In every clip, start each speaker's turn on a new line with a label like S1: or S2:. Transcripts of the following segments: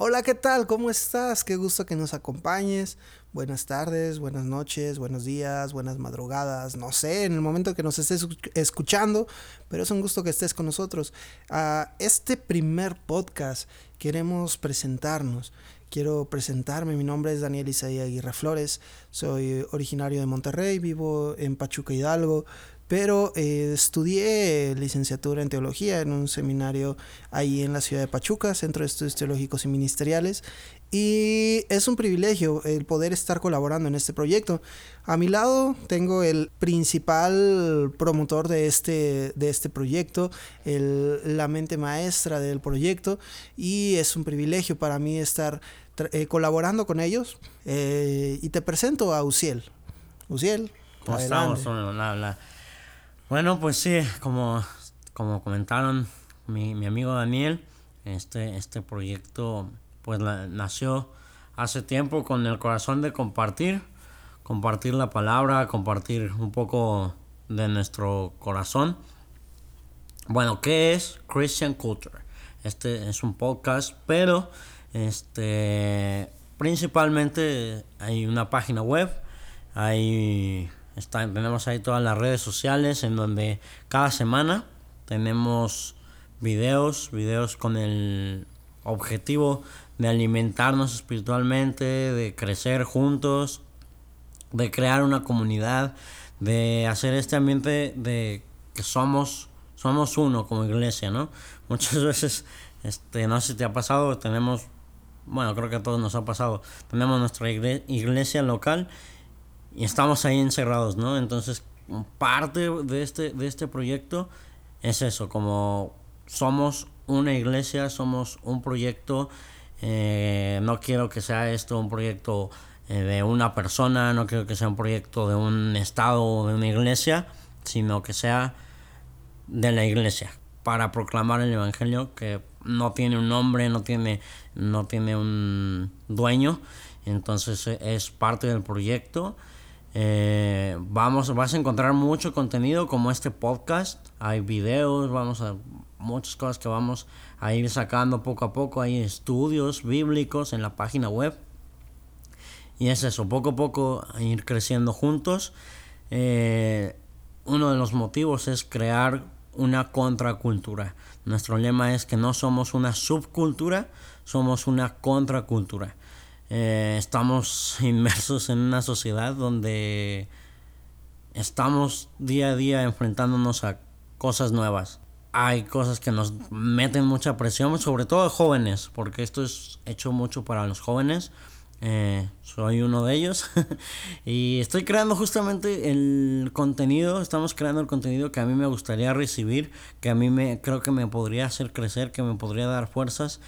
S1: Hola, ¿qué tal? ¿Cómo estás? Qué gusto que nos acompañes. Buenas tardes, buenas noches, buenos días, buenas madrugadas, no sé, en el momento que nos estés escuchando, pero es un gusto que estés con nosotros. A este primer podcast queremos presentarnos. Quiero presentarme, mi nombre es Daniel Isaí Aguirre Flores, soy originario de Monterrey, vivo en Pachuca Hidalgo, pero eh, estudié licenciatura en teología en un seminario ahí en la ciudad de Pachuca, Centro de Estudios Teológicos y Ministeriales, y es un privilegio el poder estar colaborando en este proyecto. A mi lado tengo el principal promotor de este, de este proyecto, el, la mente maestra del proyecto, y es un privilegio para mí estar eh, colaborando con ellos. Eh, y te presento a Uciel. Uciel.
S2: ¿Cómo estamos? Bueno, pues sí, como, como comentaron mi, mi amigo Daniel, este, este proyecto pues nació hace tiempo con el corazón de compartir, compartir la palabra, compartir un poco de nuestro corazón. Bueno, ¿qué es Christian Culture? Este es un podcast, pero este principalmente hay una página web, hay tenemos ahí todas las redes sociales en donde cada semana tenemos videos, videos con el objetivo de alimentarnos espiritualmente, de crecer juntos, de crear una comunidad, de hacer este ambiente de que somos somos uno como iglesia, ¿no? Muchas veces este no sé si te ha pasado, tenemos bueno, creo que a todos nos ha pasado. Tenemos nuestra iglesia local y estamos ahí encerrados, ¿no? Entonces, parte de este, de este proyecto es eso, como somos una iglesia, somos un proyecto, eh, no quiero que sea esto un proyecto eh, de una persona, no quiero que sea un proyecto de un estado o de una iglesia, sino que sea de la iglesia, para proclamar el evangelio que no tiene un nombre, no tiene, no tiene un dueño, entonces es parte del proyecto eh, vamos, vas a encontrar mucho contenido como este podcast. Hay videos, vamos a muchas cosas que vamos a ir sacando poco a poco. Hay estudios bíblicos en la página web. Y es eso, poco a poco ir creciendo juntos. Eh, uno de los motivos es crear una contracultura. Nuestro lema es que no somos una subcultura, somos una contracultura. Eh, estamos inmersos en una sociedad donde estamos día a día enfrentándonos a cosas nuevas. Hay cosas que nos meten mucha presión, sobre todo jóvenes, porque esto es hecho mucho para los jóvenes. Eh, soy uno de ellos y estoy creando justamente el contenido, estamos creando el contenido que a mí me gustaría recibir, que a mí me creo que me podría hacer crecer, que me podría dar fuerzas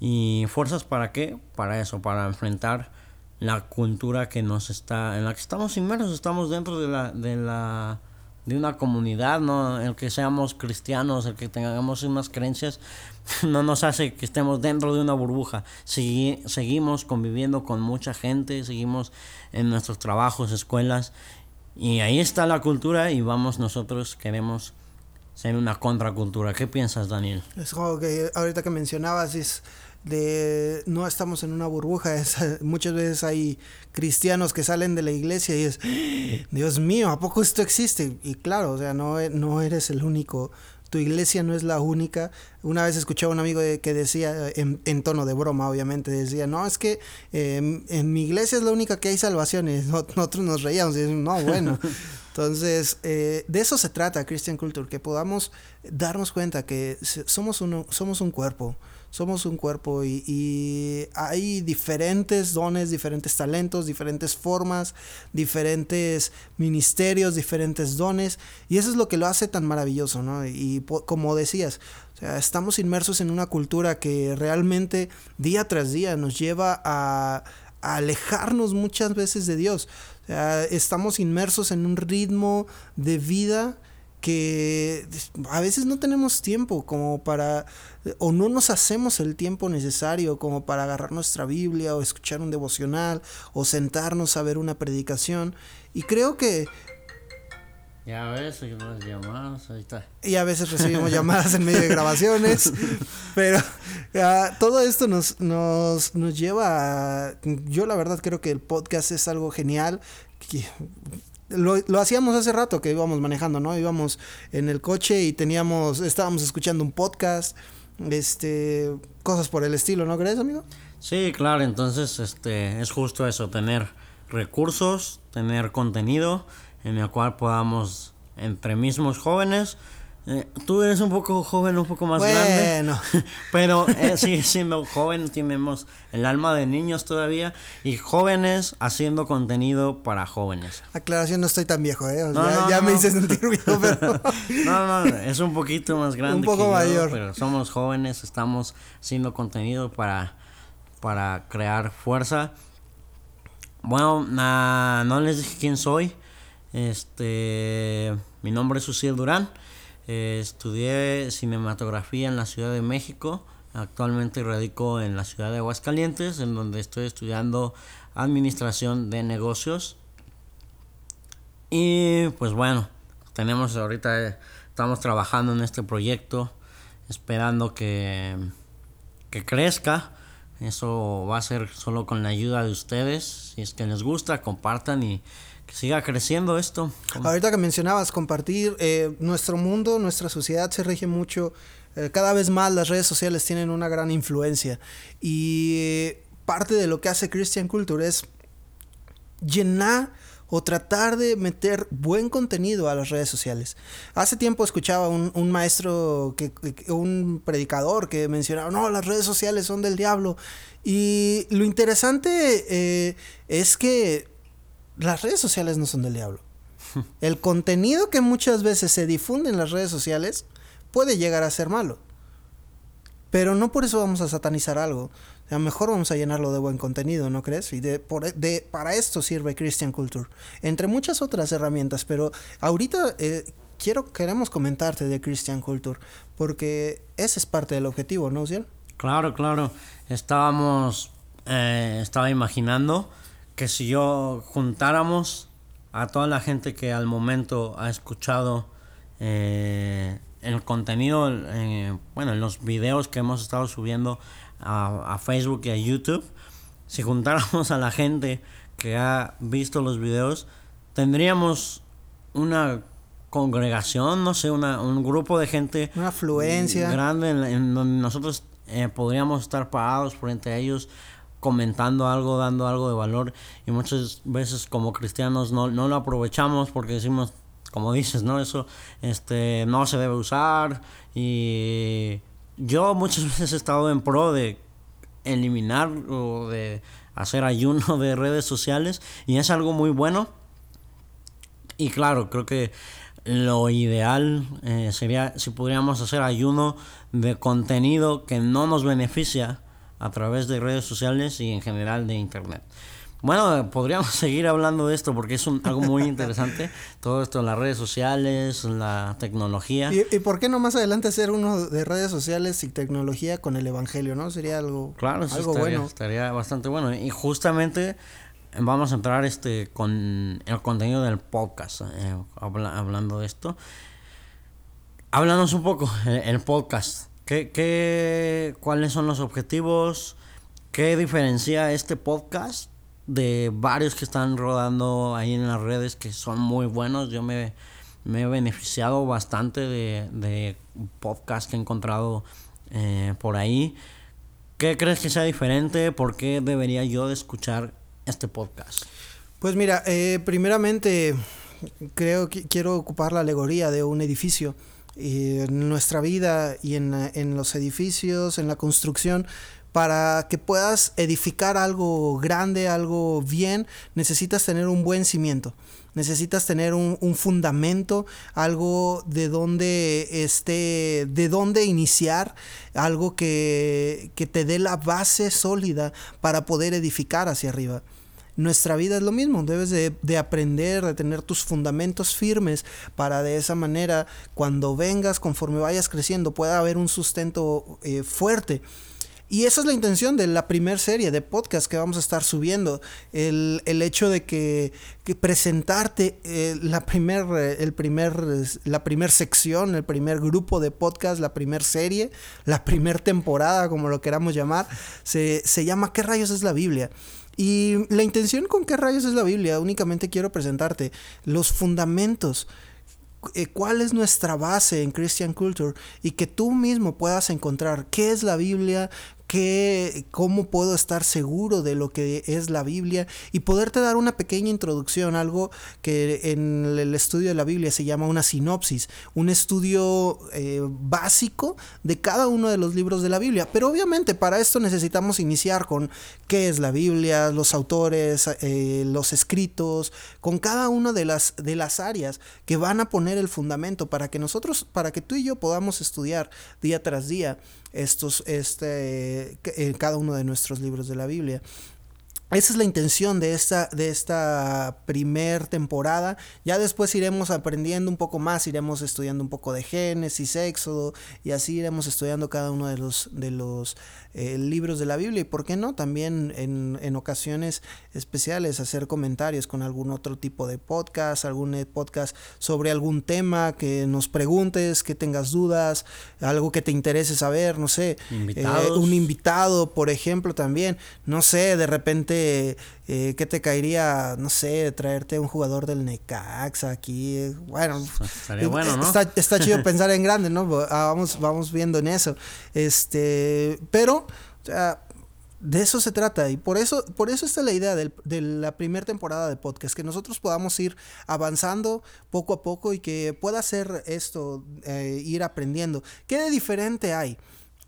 S2: ¿Y fuerzas para qué? Para eso, para enfrentar la cultura que nos está, en la que estamos inmersos, estamos dentro de la, de la, de una comunidad, ¿no? El que seamos cristianos, el que tengamos unas creencias, no nos hace que estemos dentro de una burbuja. seguimos conviviendo con mucha gente, seguimos en nuestros trabajos, escuelas, y ahí está la cultura y vamos nosotros, queremos ser una contracultura. ¿Qué piensas, Daniel?
S1: Es algo que ahorita que mencionabas es de no estamos en una burbuja. muchas veces hay cristianos que salen de la iglesia y es, Dios mío, ¿a poco esto existe? Y claro, o sea, no, no eres el único. Tu iglesia no es la única. Una vez escuché a un amigo que decía, en, tono de broma, obviamente, decía, no, es que em, en mi iglesia es la única que hay salvaciones. Nosotros nos reíamos y no, bueno. Entonces, eh, de eso se trata Christian Culture, que podamos darnos cuenta que somos, uno, somos un cuerpo somos un cuerpo y, hay diferentes dones, diferentes talentos, diferentes formas, diferentes ministerios, diferentes dones y eso es lo que lo hace tan maravilloso, ¿no? Y como decías, estamos inmersos en una cultura que realmente día tras día nos lleva a, a alejarnos muchas veces de Dios. estamos inmersos en un ritmo de vida que a veces no tenemos tiempo como para, o no nos hacemos el tiempo necesario como para agarrar nuestra Biblia o escuchar un devocional o sentarnos a ver una predicación. Y creo que
S2: Ya ves, las llamadas, ahí está.
S1: Y a veces recibimos llamadas en medio de grabaciones. pero todo esto nos, nos, nos lleva a, Yo la verdad creo que el podcast es algo genial. Que, lo, lo, hacíamos hace rato que íbamos manejando, ¿no? Íbamos en el coche y teníamos, estábamos escuchando un podcast, este, cosas por el estilo, ¿no crees, amigo?
S2: Sí, claro, entonces, este, es justo eso, tener recursos, tener contenido en el cual podamos, entre mismos jóvenes, eh, tú eres un poco joven, un poco más grande. Pero eh, sigue siendo joven, tenemos el alma de niños todavía. Y jóvenes haciendo contenido para jóvenes.
S1: Aclaración, no estoy tan viejo, ¿eh? ya, me hice sentir viejo, pero.
S2: no, no, es un poquito más grande.
S1: un poco mayor.
S2: pero somos jóvenes, estamos haciendo contenido para, para crear fuerza. Bueno, no les dije quién soy. Este, mi nombre es Suciel Durán. Eh, estudié cinematografía en la Ciudad de México. Actualmente radico en la ciudad de Aguascalientes, en donde estoy estudiando administración de negocios. Y pues bueno, tenemos ahorita, eh, estamos trabajando en este proyecto, esperando que, que crezca. Eso va a ser solo con la ayuda de ustedes. Si es que les gusta, compartan y que siga creciendo esto.
S1: Ahorita que mencionabas compartir, eh, nuestro mundo, nuestra sociedad se rige mucho, eh, cada vez más las redes sociales tienen una gran influencia y parte de lo que hace Christian Culture es llenar o tratar de meter buen contenido a las redes sociales. Hace tiempo escuchaba un, un maestro, que, un predicador que mencionaba, no, las redes sociales son del diablo. Y lo interesante eh, es que las redes sociales no son del diablo. El contenido que muchas veces se difunde en las redes sociales puede llegar a ser malo. Pero no por eso vamos a satanizar algo. A lo mejor vamos a llenarlo de buen contenido, ¿no crees? Y de, de para esto sirve Christian Culture. Entre muchas otras herramientas. Pero ahorita eh, quiero, queremos comentarte de Christian Culture. Porque ese es parte del objetivo, ¿no, Ciel?
S2: Claro, claro. Estábamos, eh, estaba imaginando que si yo juntáramos a toda la gente que al momento ha escuchado eh, el contenido, eh, bueno, en los videos que hemos estado subiendo a, Facebook y a YouTube, si juntáramos a la gente que ha visto los videos, tendríamos una congregación, no sé, una, un grupo de gente.
S1: Una afluencia.
S2: Grande en, donde nosotros eh, podríamos estar parados frente a ellos comentando algo, dando algo de valor y muchas veces como cristianos no, no lo aprovechamos porque decimos, como dices, ¿no? Eso este, no se debe usar y yo muchas veces he estado en pro de eliminar o de hacer ayuno de redes sociales y es algo muy bueno y claro, creo que lo ideal eh, sería si pudiéramos hacer ayuno de contenido que no nos beneficia a través de redes sociales y en general de internet. Bueno, podríamos seguir hablando de esto porque es un, algo muy interesante. Todo esto las redes sociales, la tecnología.
S1: ¿Y, por qué no más adelante hacer uno de redes sociales y tecnología con el Evangelio, no? Sería algo,
S2: claro, algo estaría, bueno. Estaría bastante bueno. Y justamente vamos a entrar este con el contenido del podcast, eh, hablando de esto. Háblanos un poco, el podcast. ¿Qué, qué, ¿Cuáles son los objetivos? ¿Qué diferencia este podcast de varios que están rodando ahí en las redes que son muy buenos? Yo me, he beneficiado bastante de, de podcasts que he encontrado eh, por ahí. ¿Qué crees que sea diferente? ¿Por qué debería yo de escuchar este podcast?
S1: Pues mira, eh, primeramente creo que quiero ocupar la alegoría de un edificio en nuestra vida y en, en los edificios, en la construcción, para que puedas edificar algo grande, algo bien, necesitas tener un buen cimiento. Necesitas tener un, un, fundamento, algo de donde esté, de dónde iniciar, algo que, que te dé la base sólida para poder edificar hacia arriba nuestra vida es lo mismo, debes de, aprender, de tener tus fundamentos firmes para de esa manera cuando vengas, conforme vayas creciendo, pueda haber un sustento eh, fuerte. Y esa es la intención de la primera serie de podcast que vamos a estar subiendo. El, hecho de que, presentarte eh, la primer, el primer, la primer sección, el primer grupo de podcast, la primera serie, la primera temporada, como lo queramos llamar, se, se llama ¿Qué rayos es la Biblia? Y la intención con qué rayos es la Biblia, únicamente quiero presentarte los fundamentos eh, cuál es nuestra base en Christian Culture y que tú mismo puedas encontrar qué es la Biblia, cómo puedo estar seguro de lo que es la Biblia y poderte dar una pequeña introducción, algo que en el estudio de la Biblia se llama una sinopsis, un estudio eh, básico de cada uno de los libros de la Biblia. Pero obviamente para esto necesitamos iniciar con qué es la Biblia, los autores, eh, los escritos, con cada una de las, de las áreas que van a poner el fundamento para que nosotros, para que tú y yo podamos estudiar día tras día estos, este, en cada uno de nuestros libros de la Biblia. Esa es la intención de esta, de esta primer temporada. Ya después iremos aprendiendo un poco más, iremos estudiando un poco de Génesis, Éxodo, y así iremos estudiando cada uno de los, de los eh, libros de la Biblia y, ¿por qué no? También en, en, ocasiones especiales hacer comentarios con algún otro tipo de podcast, algún eh, podcast sobre algún tema que nos preguntes, que tengas dudas, algo que te interese saber, no sé. Eh, un invitado, por ejemplo, también. No sé, de repente, eh, ¿qué te caería? No sé, traerte un jugador del Necaxa aquí. Bueno, bueno ¿no? está, está chido pensar en grande, ¿no? Ah, vamos, vamos viendo en eso. Este, pero o sea, de eso se trata y por eso, por eso está la idea de la primera temporada de podcast, que nosotros podamos ir avanzando poco a poco y que pueda hacer esto, eh, ir aprendiendo. ¿Qué de diferente hay?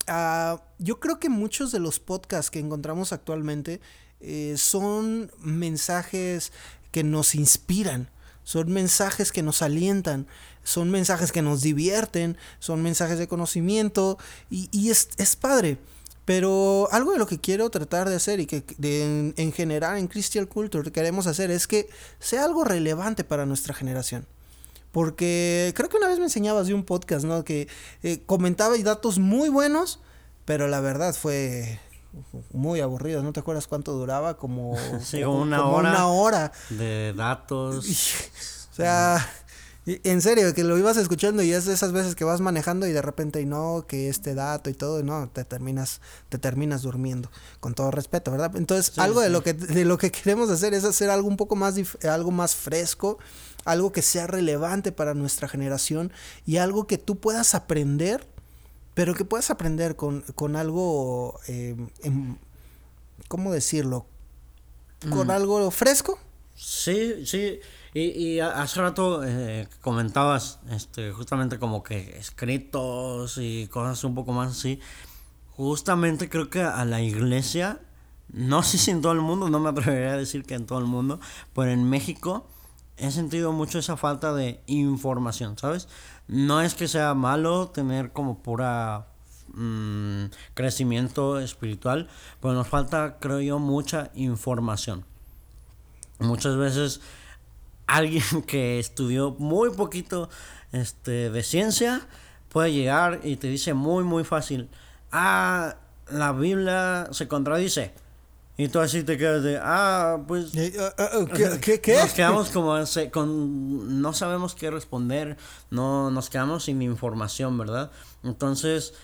S1: Ah, yo creo que muchos de los podcasts que encontramos actualmente eh, son mensajes que nos inspiran, son mensajes que nos alientan, son mensajes que nos divierten, son mensajes de conocimiento y, es, es padre. Pero algo de lo que quiero tratar de hacer y que en, general en Christian Culture queremos hacer es que sea algo relevante para nuestra generación. Porque creo que una vez me enseñabas de un podcast, ¿no? Que eh, comentaba y datos muy buenos, pero la verdad fue muy aburrido. ¿No te acuerdas cuánto duraba? Como,
S2: una, hora una hora de datos.
S1: o sea, en serio, que lo ibas escuchando y es de esas veces que vas manejando y de repente y no, que este dato y todo, no, te terminas, te terminas durmiendo, con todo respeto, ¿verdad? Entonces, algo de lo que, de lo que queremos hacer es hacer algo un poco más, algo más fresco, algo que sea relevante para nuestra generación y algo que tú puedas aprender, pero que puedas aprender con, con algo, eh, ¿cómo decirlo? Con mm. algo fresco.
S2: Sí, sí. Y, hace rato eh, comentabas este, justamente como que escritos y cosas un poco más así. Justamente creo que a la iglesia, no sé si en todo el mundo, no me atrevería a decir que en todo el mundo, pero en México he sentido mucho esa falta de información, ¿sabes? No es que sea malo tener como pura mm, crecimiento espiritual, pero nos falta, creo yo, mucha información. Muchas veces alguien que estudió muy poquito este, de ciencia puede llegar y te dice muy, muy fácil, ah, la Biblia se contradice. Y tú así te quedas de, ah, pues...
S1: Eh, ah, ah, ¿Qué? ¿Qué?
S2: Nos quedamos como, con, no sabemos qué responder, no, nos quedamos sin información, ¿verdad? Entonces,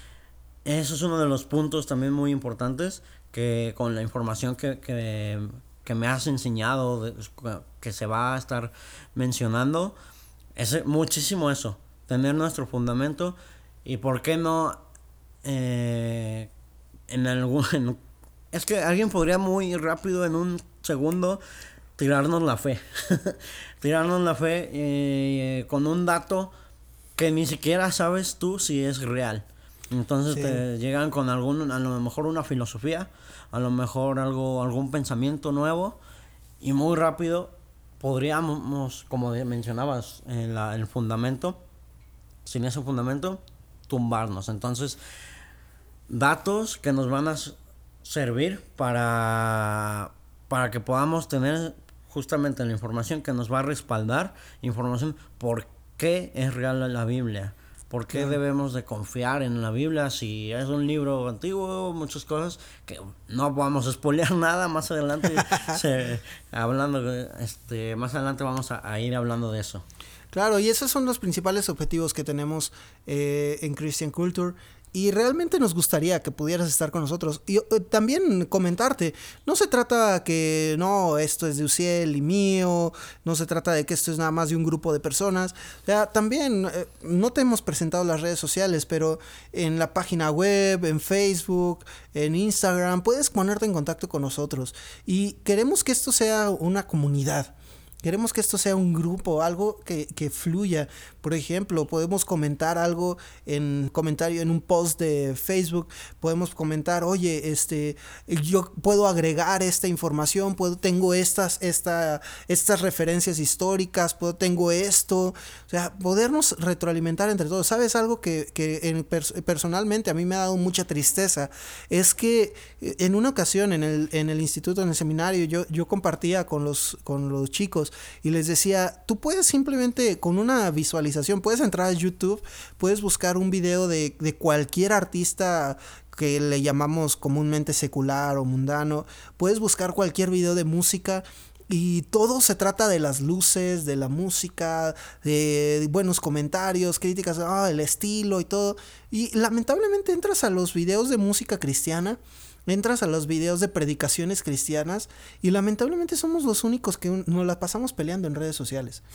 S2: eso es uno de los puntos también muy importantes, que con la información que, que, que me has enseñado, que se va a estar mencionando, es muchísimo eso, tener nuestro fundamento y por qué no eh, en algún... es que alguien podría muy rápido en un segundo tirarnos la fe, tirarnos la fe eh, con un dato que ni siquiera sabes tú si es real. Entonces te llegan con algún, a lo mejor una filosofía, a lo mejor algo, algún pensamiento nuevo y muy rápido podríamos, como mencionabas, en el fundamento, sin ese fundamento, tumbarnos. Entonces, datos que nos van a servir para, para que podamos tener justamente la información que nos va a respaldar, información por qué es real la Biblia ¿Por qué debemos de confiar en la Biblia si es un libro antiguo, muchas cosas que no vamos a spoilear nada más adelante hablando este más adelante vamos a, ir hablando de eso.
S1: Claro, y esos son los principales objetivos que tenemos eh, en Christian Culture y realmente nos gustaría que pudieras estar con nosotros. Y eh, también comentarte, no se trata que no, esto es de Uciel y mío, no se trata de que esto es nada más de un grupo de personas. También eh, no te hemos presentado las redes sociales, pero en la página web, en Facebook, en Instagram, puedes ponerte en contacto con nosotros. Y queremos que esto sea una comunidad. Queremos que esto sea un grupo, algo que, que, fluya. Por ejemplo, podemos comentar algo en comentario en un post de Facebook. Podemos comentar, oye, este, yo puedo agregar esta información, puedo, tengo estas, esta, estas referencias históricas, puedo, tengo esto. O sea, podernos retroalimentar entre todos. ¿Sabes algo que, que en, personalmente a mí me ha dado mucha tristeza? Es que eh, en una ocasión en el, en el instituto, en el seminario, yo, yo compartía con los, con los chicos y les decía, tú puedes simplemente con una visualización, puedes entrar a YouTube, puedes buscar un video de, de cualquier artista que le llamamos comúnmente secular o mundano, puedes buscar cualquier video de música y todo se trata de las luces, de la música, de buenos comentarios, críticas, ah, el estilo y todo. Y lamentablemente entras a los videos de música cristiana entras a los videos de predicaciones cristianas y lamentablemente somos los únicos que nos la pasamos peleando en redes sociales.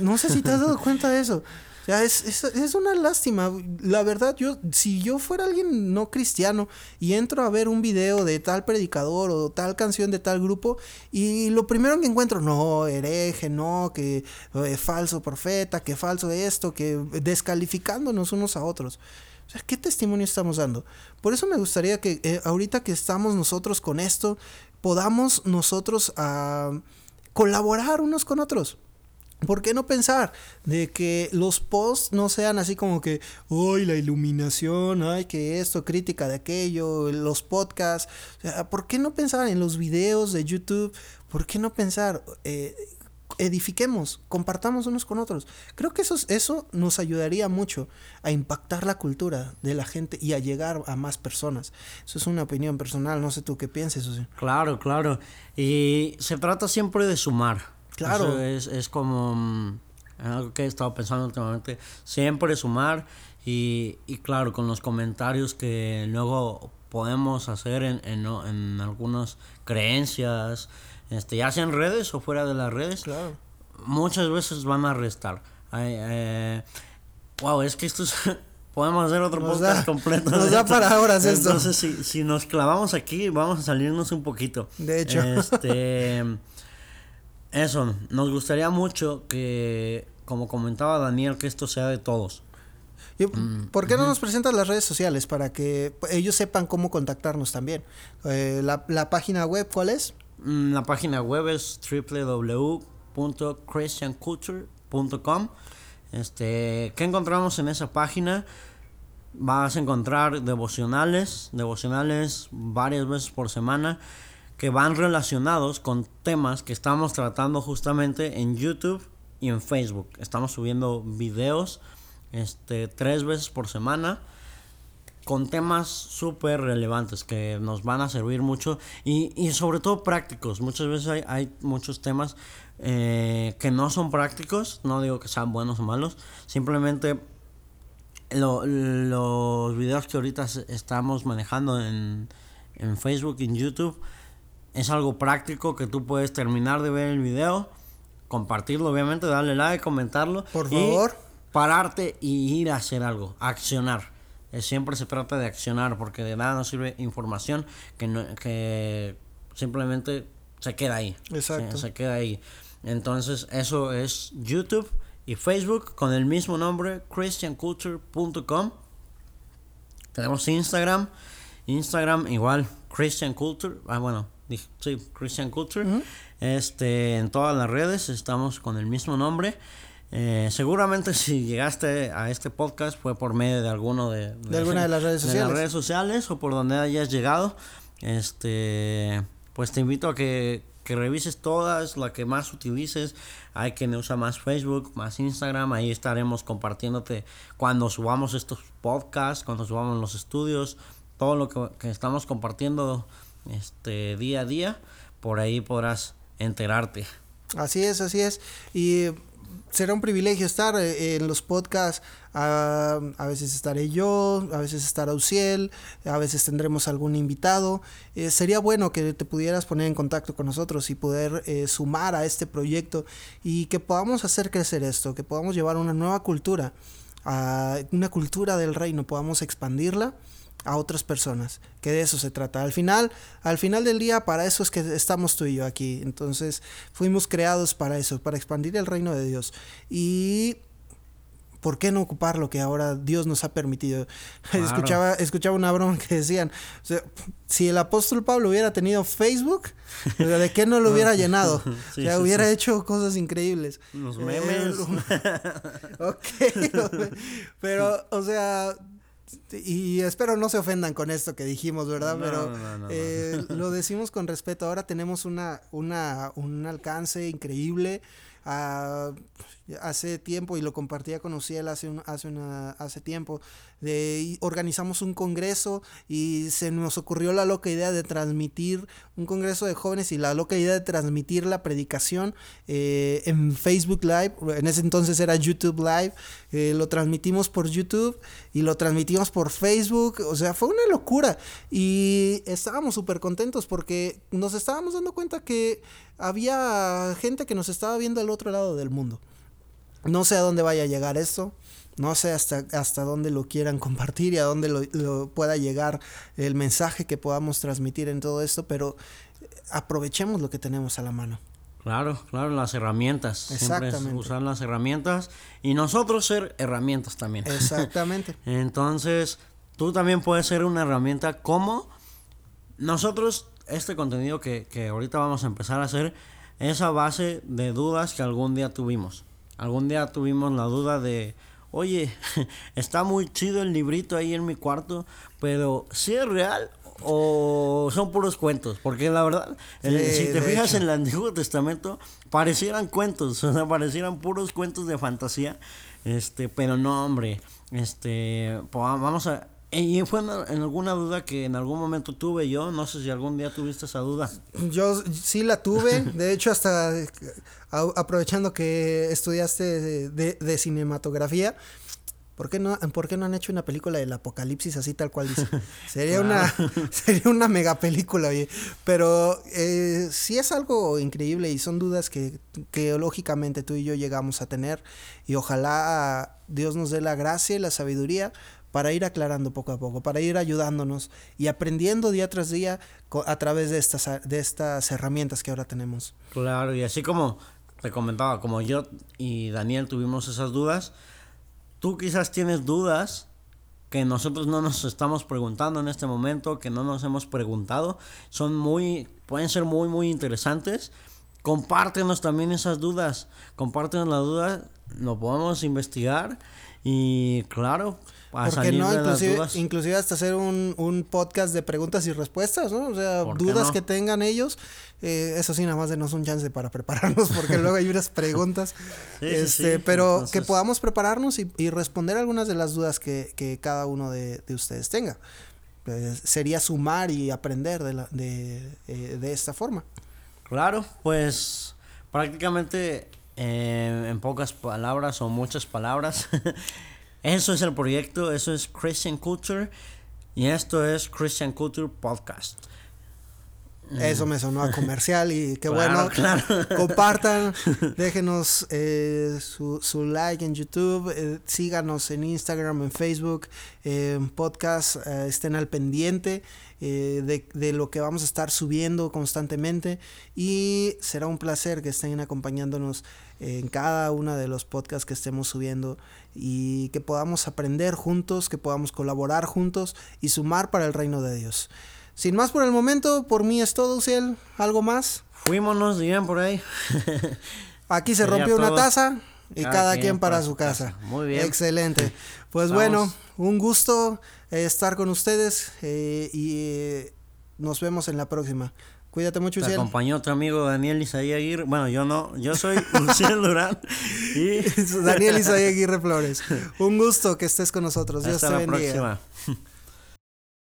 S1: No sé si te has dado cuenta de eso. O sea, es, es, es, una lástima. La verdad, yo, si yo fuera alguien no cristiano y entro a ver un video de tal predicador o tal canción de tal grupo y lo primero que encuentro, no, hereje, no, que eh, falso profeta, que falso esto, que descalificándonos unos a otros. O sea, ¿qué testimonio estamos dando? Por eso me gustaría que eh, ahorita que estamos nosotros con esto, podamos nosotros ah, colaborar unos con otros. ¿Por qué no pensar de que los posts no sean así como que, hoy la iluminación, ay, que esto, crítica de aquello, los podcasts? O sea, ¿por qué no pensar en los videos de YouTube? ¿Por qué no pensar, eh, edifiquemos, compartamos unos con otros. Creo que eso, eso nos ayudaría mucho a impactar la cultura de la gente y a llegar a más personas. Eso es una opinión personal, no sé tú qué pienses.
S2: Claro, claro. Y se trata siempre de sumar. Claro. es, es como mm, algo que he estado pensando últimamente. Siempre sumar y, y claro, con los comentarios que luego podemos hacer en, en, en algunas creencias este, ya sea en redes o fuera de las redes, muchas veces van a restar. Eh, wow, es que esto es... Podemos hacer otro podcast completo.
S1: Nos da para horas
S2: esto. Entonces, si, si nos clavamos aquí, vamos a salirnos un poquito.
S1: De hecho.
S2: Este, eso, nos gustaría mucho que, como comentaba Daniel, que esto sea de todos.
S1: Mm, ¿Por qué no nos presentas las redes sociales para que ellos sepan cómo contactarnos también? Eh, la, la página web, ¿cuál es?
S2: Mm, la página web es www.christianculture.com. Este, ¿qué encontramos en esa página? Vas a encontrar devocionales, devocionales varias veces por semana que van relacionados con temas que estamos tratando justamente en YouTube y en Facebook. Estamos subiendo videos este tres veces por semana con temas súper relevantes que nos van a servir mucho y, y sobre todo prácticos. Muchas veces hay, hay muchos temas eh, que no son prácticos, no digo que sean buenos o malos, simplemente los videos que ahorita estamos manejando en, en Facebook y en YouTube es algo práctico que tú puedes terminar de ver el video, compartirlo obviamente, darle like, comentarlo.
S1: Por favor.
S2: pararte y ir a hacer algo, accionar eh, siempre se trata de accionar porque de nada nos sirve información que, no, que simplemente se queda ahí.
S1: Exacto.
S2: Se, queda ahí. Entonces eso es YouTube y Facebook con el mismo nombre, christianculture.com. Tenemos Instagram. Instagram igual, Christian Culture. Ah, bueno, sí, Christian Culture. Este, en todas las redes estamos con el mismo nombre. Eh, seguramente si llegaste a este podcast fue por medio de alguno de,
S1: de, alguna de las redes sociales.
S2: redes sociales o por donde hayas llegado. Este, pues te invito a que que revises todas, la que más utilices. Hay quien usa más Facebook, más Instagram. Ahí estaremos compartiéndote cuando subamos estos podcasts, cuando subamos los estudios, todo lo que, que estamos compartiendo este día a día. Por ahí podrás enterarte.
S1: Así es, así es. Y será un privilegio estar eh, en los podcasts. a veces estaré yo, a veces estará Uciel, a veces tendremos algún invitado. Eh, sería bueno que te pudieras poner en contacto con nosotros y poder eh, sumar a este proyecto y que podamos hacer crecer esto, que podamos llevar una nueva cultura, a una cultura del reino, podamos expandirla a otras personas, que de eso se trata. Al final, al final del día, para eso es que estamos tú y yo aquí. Entonces, fuimos creados para eso, para expandir el reino de Dios. Y ¿por qué no ocupar lo que ahora Dios nos ha permitido? Escuchaba, escuchaba una broma que decían, si el apóstol Pablo hubiera tenido Facebook, ¿de qué no lo hubiera llenado? o sea, hubiera hecho cosas increíbles.
S2: Los memes.
S1: ok, pero, o sea, y espero no se ofendan con esto que dijimos, ¿verdad? Pero eh, lo decimos con respeto. Ahora tenemos una, una, un alcance increíble. Uh, hace tiempo, y lo compartía con Uciel hace, un, hace, una, hace tiempo, de, organizamos un congreso y se nos ocurrió la loca idea de transmitir un congreso de jóvenes y la loca idea de transmitir la predicación eh, en Facebook Live, en ese entonces era YouTube Live, eh, lo transmitimos por YouTube y lo transmitimos por Facebook, o sea, fue una locura y estábamos súper contentos porque nos estábamos dando cuenta que había gente que nos estaba viendo al otro lado del mundo. No sé a dónde vaya a llegar esto. No sé hasta, hasta dónde lo quieran compartir y a dónde lo, pueda llegar el mensaje que podamos transmitir en todo esto, pero aprovechemos lo que tenemos a la mano.
S2: Claro, claro, las herramientas. Exactamente. usar las herramientas y nosotros ser herramientas también.
S1: Exactamente.
S2: Entonces, tú también puedes ser una herramienta como nosotros, este contenido que, que ahorita vamos a empezar a hacer, es a base de dudas que algún día tuvimos. Algún día tuvimos la duda de, oye, está muy chido el librito ahí en mi cuarto, pero ¿sí es real o son puros cuentos? Porque la verdad, si te fijas en el Antiguo Testamento, parecieran cuentos, o sea, parecieran puros cuentos de fantasía, este, pero no, hombre, este, vamos a y fue en alguna duda que en algún momento tuve yo, no sé si algún día tuviste esa duda.
S1: Yo sí la tuve, de hecho hasta aprovechando que estudiaste de, cinematografía, ¿por qué, no, ¿por qué no han hecho una película del apocalipsis así tal cual dice? Sería, una, sería una mega película, oye. Pero eh, sí es algo increíble y son dudas que, que lógicamente tú y yo llegamos a tener y ojalá Dios nos dé la gracia y la sabiduría para ir aclarando poco a poco, para ir ayudándonos y aprendiendo día tras día a través de estas, de estas herramientas que ahora tenemos.
S2: Claro, y así como te comentaba, como yo y Daniel tuvimos esas dudas, tú quizás tienes dudas que nosotros no nos estamos preguntando en este momento, que no nos hemos preguntado, son muy, pueden ser muy, muy interesantes. Compártenos también esas dudas, compártenos la duda, lo podemos investigar y claro,
S1: ¿Por no? Inclusive, inclusive hasta hacer un, un, podcast de preguntas y respuestas, ¿no? O sea, dudas que tengan ellos. Eh, eso sí, nada más denos un chance para prepararnos, porque luego hay unas preguntas. este, Pero que podamos prepararnos y, y, responder algunas de las dudas que, que cada uno de, de ustedes tenga. Pues, sería sumar y aprender de, la, de, eh, de esta forma.
S2: Claro, pues prácticamente eh, en pocas palabras o muchas palabras. Eso es el proyecto, eso es Christian Culture y esto es Christian Culture Podcast.
S1: Eso me sonó a comercial y qué bueno. Compartan, déjenos eh, su, su, like en YouTube, eh, síganos en Instagram, en Facebook, en podcast, eh, estén al pendiente de, de, lo que vamos a estar subiendo constantemente y será un placer que estén acompañándonos en cada uno de los podcasts que estemos subiendo y que podamos aprender juntos, que podamos colaborar juntos y sumar para el reino de Dios. Sin más por el momento, por mí es todo, Ciel. ¿Algo más?
S2: Fuímonos, bien por ahí.
S1: Aquí se rompió una taza y cada, quien, para, su casa.
S2: Muy bien.
S1: Excelente. Pues bueno, un gusto eh, estar con ustedes eh, y eh, nos vemos en la próxima. Cuídate mucho,
S2: Te
S1: Uciel.
S2: acompañó otro amigo Daniel Isaí Aguirre. Bueno, yo no, yo soy Uciel Durán. Y
S1: Daniel Isaí Aguirre Flores. Un gusto que estés con nosotros. Dios
S2: hasta
S1: te
S2: la próxima.